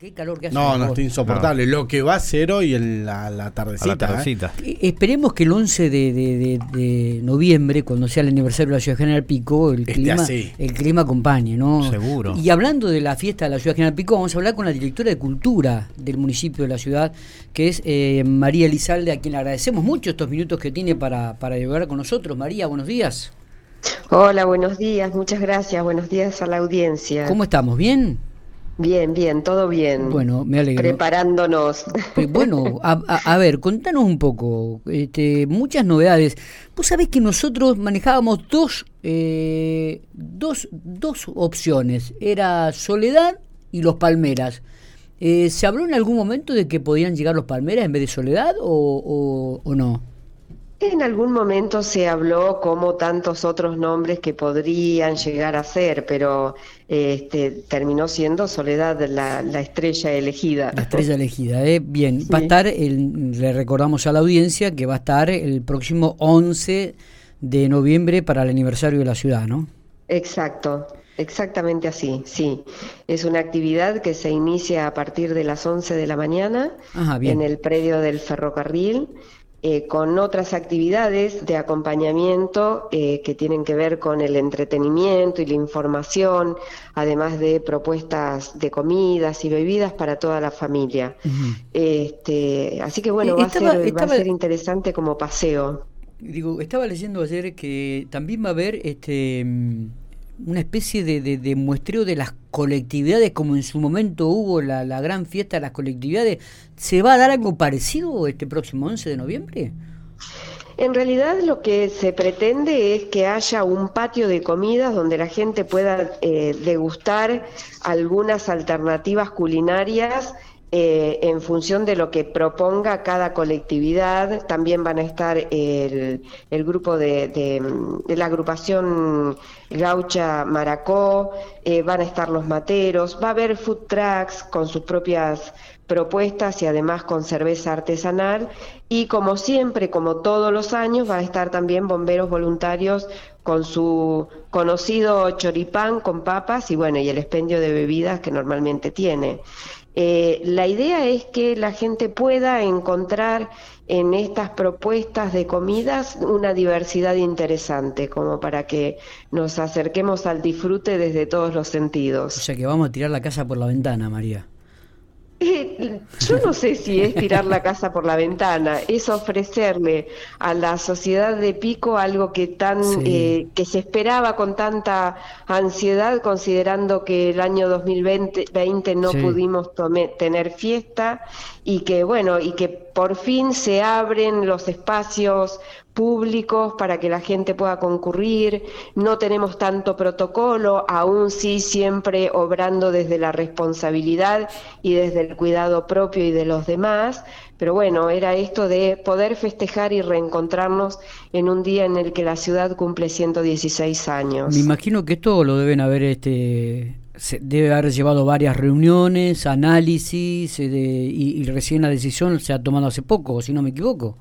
qué calor que hace. No, no, está insoportable. Lo que va a ser hoy en la, tardecita. la ¿eh? tardecita. Eh, Esperemos que el 11 de, de- de- de noviembre, cuando sea el aniversario de la Ciudad General Pico, el clima, así. el clima acompañe, ¿no? Seguro. Y hablando de la fiesta de la Ciudad General Pico, vamos a hablar con la directora de Cultura del municipio de la ciudad, que es eh, María Elizalde, a quien le agradecemos mucho estos minutos que tiene para, para llegar con nosotros. María, buenos días. Hola, buenos días, muchas gracias, buenos días a la audiencia. ¿Cómo estamos? ¿Bien? Bien, bien, todo bien. Bueno, me alegro. Preparándonos. Eh, Bueno, a, a- a ver, contanos un poco, este, muchas novedades. Vos sabés que nosotros manejábamos dos, eh, dos, dos opciones, era Soledad y los Palmeras. Eh, ¿Se habló en algún momento de que podían llegar los Palmeras en vez de Soledad o, o- o no? En algún momento se habló como tantos otros nombres que podrían llegar a ser, pero este, terminó siendo Soledad la, la estrella elegida. La estrella elegida, ¿eh? Bien, va a estar, el- le recordamos a la audiencia que va a estar el próximo 11 de noviembre para el aniversario de la ciudad, ¿no? Exacto, exactamente así, sí. Es una actividad que se inicia a partir de las 11 de la mañana Ajá, en el predio del ferrocarril, eh, con otras actividades de acompañamiento eh, que tienen que ver con el entretenimiento y la información, además de propuestas de comidas y bebidas para toda la familia. Este, así que bueno, Eh, va, estaba- a ser, va a estaba- ser interesante como paseo. Digo, estaba leyendo ayer que también va a haber este mm, una especie de, de- de muestreo de las colectividades, como en su momento hubo la, la gran fiesta de las colectividades. ¿Se va a dar algo parecido este próximo 11 de noviembre? En realidad lo que se pretende es que haya un patio de comidas donde la gente pueda eh, degustar algunas alternativas culinarias eh, en función de lo que proponga cada colectividad. También van a estar el, grupo de, de, la agrupación Gaucha Maracó, eh, van a estar los materos, va a haber food trucks con sus propias propuestas y además con cerveza artesanal y como siempre, como todos los años, va a estar también bomberos voluntarios con su conocido choripán con papas y bueno, y el expendio de bebidas que normalmente tiene. Eh, la idea es que la gente pueda encontrar en estas propuestas de comidas una diversidad interesante, como para que nos acerquemos al disfrute desde todos los O sentidos. sea que vamos a tirar la casa por la ventana, María. Eh, Yo no sé si es tirar la casa por la ventana, es ofrecerle a la sociedad de Pico algo que tan Sí. eh, que se esperaba con tanta ansiedad, considerando que el año 2020 20 no Sí. pudimos tome- tener fiesta y que bueno y que por fin se abren los espacios públicos para que la gente pueda concurrir, no tenemos tanto protocolo, aún sí siempre obrando desde la responsabilidad y desde el cuidado propio y de los demás, pero bueno, era esto de poder festejar y reencontrarnos en un día en el que la ciudad cumple 116 años. Me imagino que esto lo deben haber, este, se debe haber llevado varias reuniones, análisis, eh, de- y, y recién la decisión se ha tomado hace poco, si no me equivoco.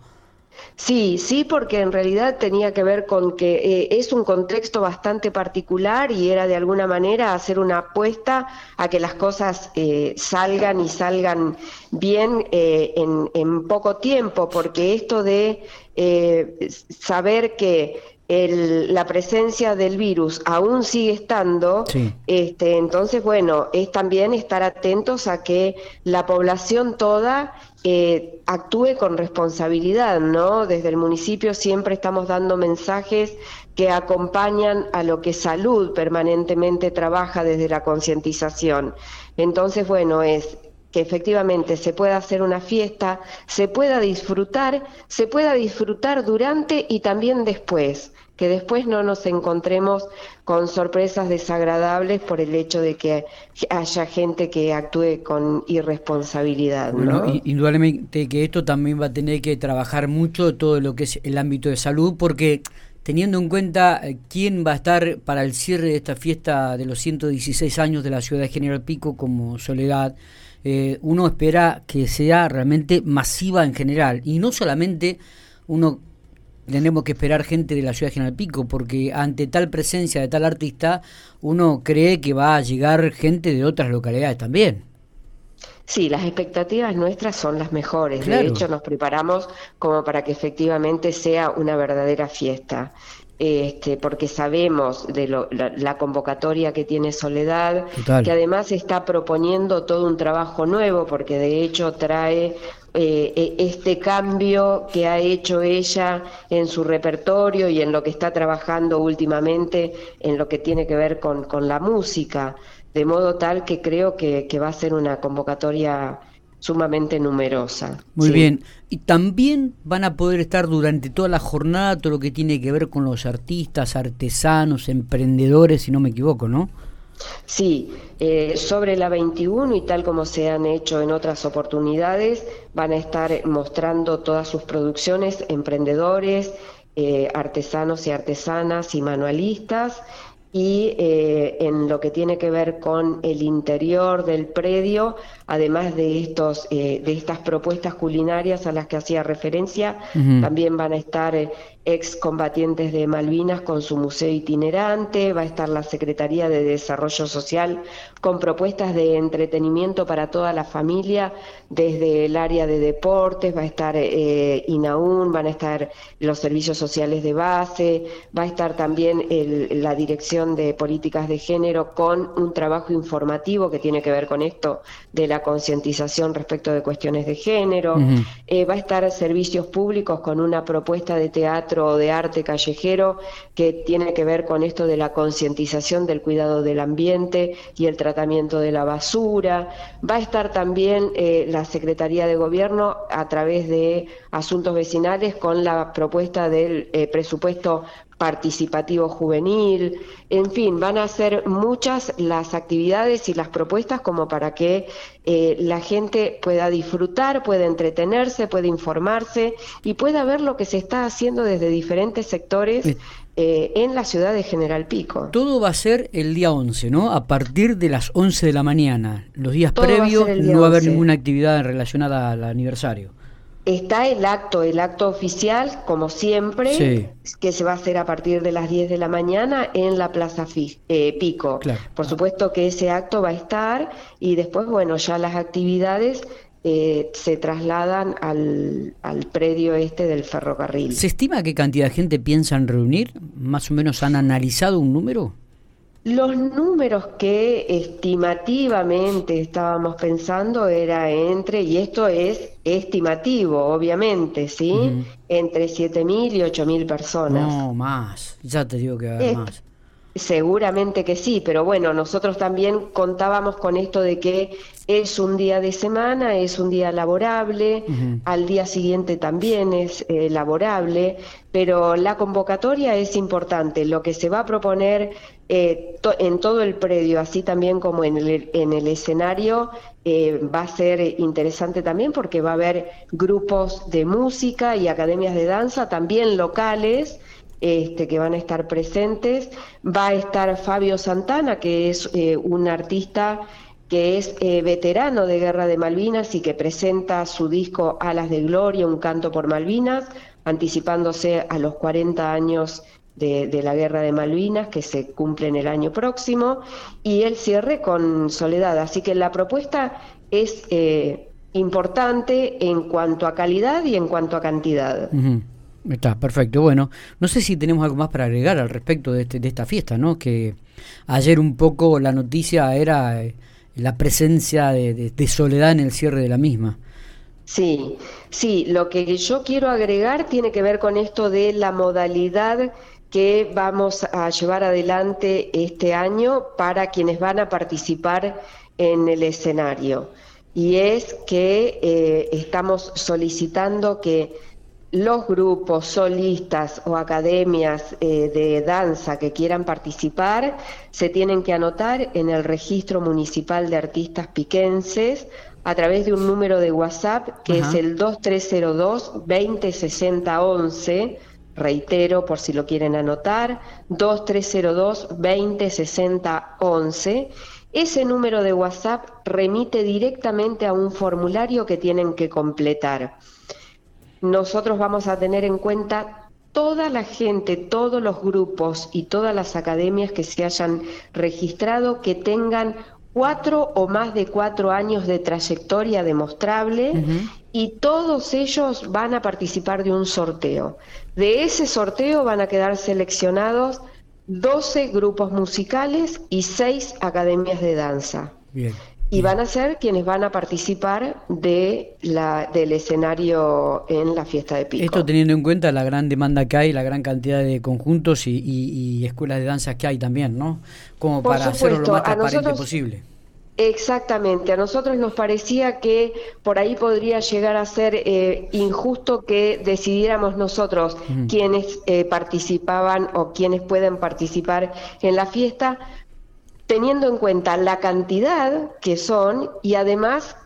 Sí, sí, porque en realidad tenía que ver con que eh, es un contexto bastante particular y era de alguna manera hacer una apuesta a que las cosas eh, salgan y salgan bien eh, en, en poco tiempo, porque esto de eh, saber que el- la presencia del virus aún sigue estando, Sí. este, entonces, bueno, es también estar atentos a que la población toda eh, actúe con responsabilidad, ¿no? Desde el municipio siempre estamos dando mensajes que acompañan a lo que salud permanentemente trabaja desde la concientización. Entonces, bueno, es que efectivamente se pueda hacer una fiesta, se pueda disfrutar, se pueda disfrutar durante y también después, que después no nos encontremos con sorpresas desagradables por el hecho de que haya gente que actúe con irresponsabilidad, Bueno, ¿no? i- indudablemente que esto también va a tener que trabajar mucho todo lo que es el ámbito de salud, porque teniendo en cuenta eh, quién va a estar para el cierre de esta fiesta de los 116 años de la ciudad de General Pico como Soledad, eh, uno espera que sea realmente masiva en general, y no solamente uno tenemos que esperar gente de la ciudad de General Pico, porque ante tal presencia de tal artista, uno cree que va a llegar gente de otras localidades también. Sí, las expectativas nuestras son las mejores. De hecho, nos preparamos como para que efectivamente sea una verdadera fiesta. Este, porque sabemos de la, convocatoria que tiene Soledad, que además está proponiendo todo un trabajo nuevo, porque de hecho trae eh, e, este cambio que ha hecho ella en su repertorio y en lo que está trabajando últimamente en lo que tiene que ver con, con la música. De modo tal que creo que, va a ser una convocatoria sumamente numerosa. Muy bien. Y también van a poder estar durante toda la jornada todo lo que tiene que ver con los artistas, artesanos, emprendedores, si no me equivoco, ¿no? Sí, eh, sobre la 21 y tal como se han hecho en otras oportunidades, van a estar mostrando todas sus producciones, emprendedores, eh, artesanos y artesanas y manualistas y eh, en lo que tiene que ver con el interior del predio, además de estos eh, de estas propuestas culinarias a las que hacía referencia, también van a estar eh, excombatientes de Malvinas con su museo itinerante, va a estar la Secretaría de Desarrollo Social con propuestas de entretenimiento para toda la familia, desde el área de deportes, va a estar eh, INAUN, van a estar los servicios sociales de base, va a estar también la Dirección de Políticas de Género con un trabajo informativo que tiene que ver con esto de la concientización respecto de cuestiones de género, eh, va a estar servicios públicos con una propuesta de teatro de arte callejero que tiene que ver con esto de la concientización del cuidado del ambiente y el tratamiento de la basura. Va a estar también eh, la Secretaría de Gobierno a través de asuntos vecinales con la propuesta del eh, presupuesto participativo juvenil, en fin, van a ser muchas las actividades y las propuestas como para que eh, la gente pueda disfrutar, pueda entretenerse, pueda informarse y pueda ver lo que se está haciendo desde diferentes sectores. Eh, en la ciudad de General Pico. Todo va a ser el día 11, ¿no? A partir de las 11 de la mañana. Los días previos no va a haber ninguna actividad relacionada al aniversario. Está el acto, el acto oficial, como siempre, que se va a hacer a partir de las 10 de la mañana en la Plaza eh, Pico. Por supuesto que ese acto va a estar y después, bueno, ya las actividades eh, se trasladan al, al, predio este del ferrocarril. ¿Se estima qué cantidad de gente piensan reunir? ¿Más o menos han analizado un número? Los números que estimativamente estábamos pensando era entre, y esto es estimativo, obviamente, ¿sí? Entre 7.000 y 8.000 personas. No, más, ya te digo que va a haber más. Seguramente que sí, pero bueno, nosotros también contábamos con esto de que es un día de semana, es un día laborable, al día siguiente también es eh, laborable, pero la convocatoria es importante. Lo que se va a proponer eh, en todo el predio, así también como en el, en el escenario, eh, va a ser interesante también porque va a haber grupos de música y academias de danza también locales este, que van a estar presentes. Va a estar Fabio Santana, que es eh, un artista que es eh, veterano de Guerra de Malvinas y que presenta su disco Alas de Gloria, un canto por Malvinas, anticipándose a los 40 años de, la Guerra de Malvinas, que se cumple en el año próximo, y el cierre con Soledad. Así que la propuesta es eh, importante en cuanto a calidad y en cuanto a cantidad. Está, perfecto. Bueno, no sé si tenemos algo más para agregar al respecto de, este, de esta fiesta, ¿no? Que ayer un poco la noticia era eh, la presencia de, soledad en el cierre de la misma. Sí, sí, lo que yo quiero agregar tiene que ver con esto de la modalidad que vamos a llevar adelante este año para quienes van a participar en el escenario. Y es que eh, estamos solicitando que los grupos solistas o academias eh, de danza que quieran participar se tienen que anotar en el registro municipal de artistas piquenses a través de un número de WhatsApp que es el 2302 206011 reitero por si lo quieren anotar 2302 206011 ese número de WhatsApp remite directamente a un formulario que tienen que completar nosotros vamos a tener en cuenta toda la gente, todos los grupos y todas las academias que se hayan registrado que tengan cuatro o más de cuatro años de trayectoria demostrable y todos ellos van a participar de un sorteo. De ese sorteo van a quedar seleccionados 12 grupos musicales y 6 academias de danza. Bien. Y van a ser quienes van a participar de la, del escenario en la fiesta de Pico. Esto teniendo en cuenta la gran demanda que hay, la gran cantidad de conjuntos y, y, y escuelas de danza que hay también, ¿no? Como Por para supuesto, hacerlo lo más transparente nosotros- posible. Exactamente, a nosotros nos parecía que por ahí podría llegar a ser eh, injusto que decidiéramos nosotros Ujú. quienes eh, participaban o quienes pueden participar en la fiesta, teniendo en cuenta la cantidad que son y además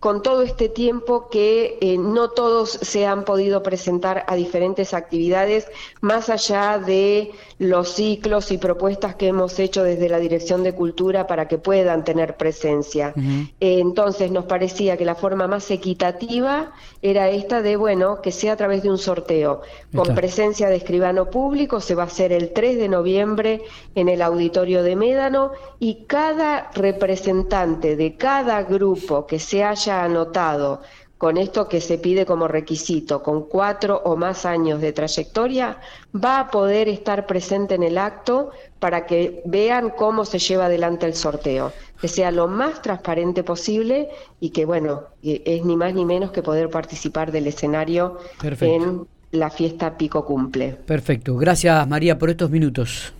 con todo este tiempo que eh, no todos se han podido presentar a diferentes actividades, más allá de los ciclos y propuestas que hemos hecho desde la Dirección de Cultura para que puedan tener presencia. Eh, entonces nos parecía que la forma más equitativa era esta de, bueno, que sea a través de un sorteo, con Claro. presencia de escribano público, se va a hacer el 3 de noviembre en el auditorio de Médano y cada representante de cada grupo que se haya anotado con esto que se pide como requisito, con cuatro o más años de trayectoria, va a poder estar presente en el acto para que vean cómo se lleva adelante el sorteo, que sea lo más transparente posible y que, bueno, es ni más ni menos que poder participar del escenario Perfecto. en la fiesta Pico Cumple. Perfecto. Gracias María por estos minutos.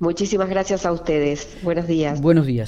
Muchísimas gracias a ustedes. Buenos días. Buenos días.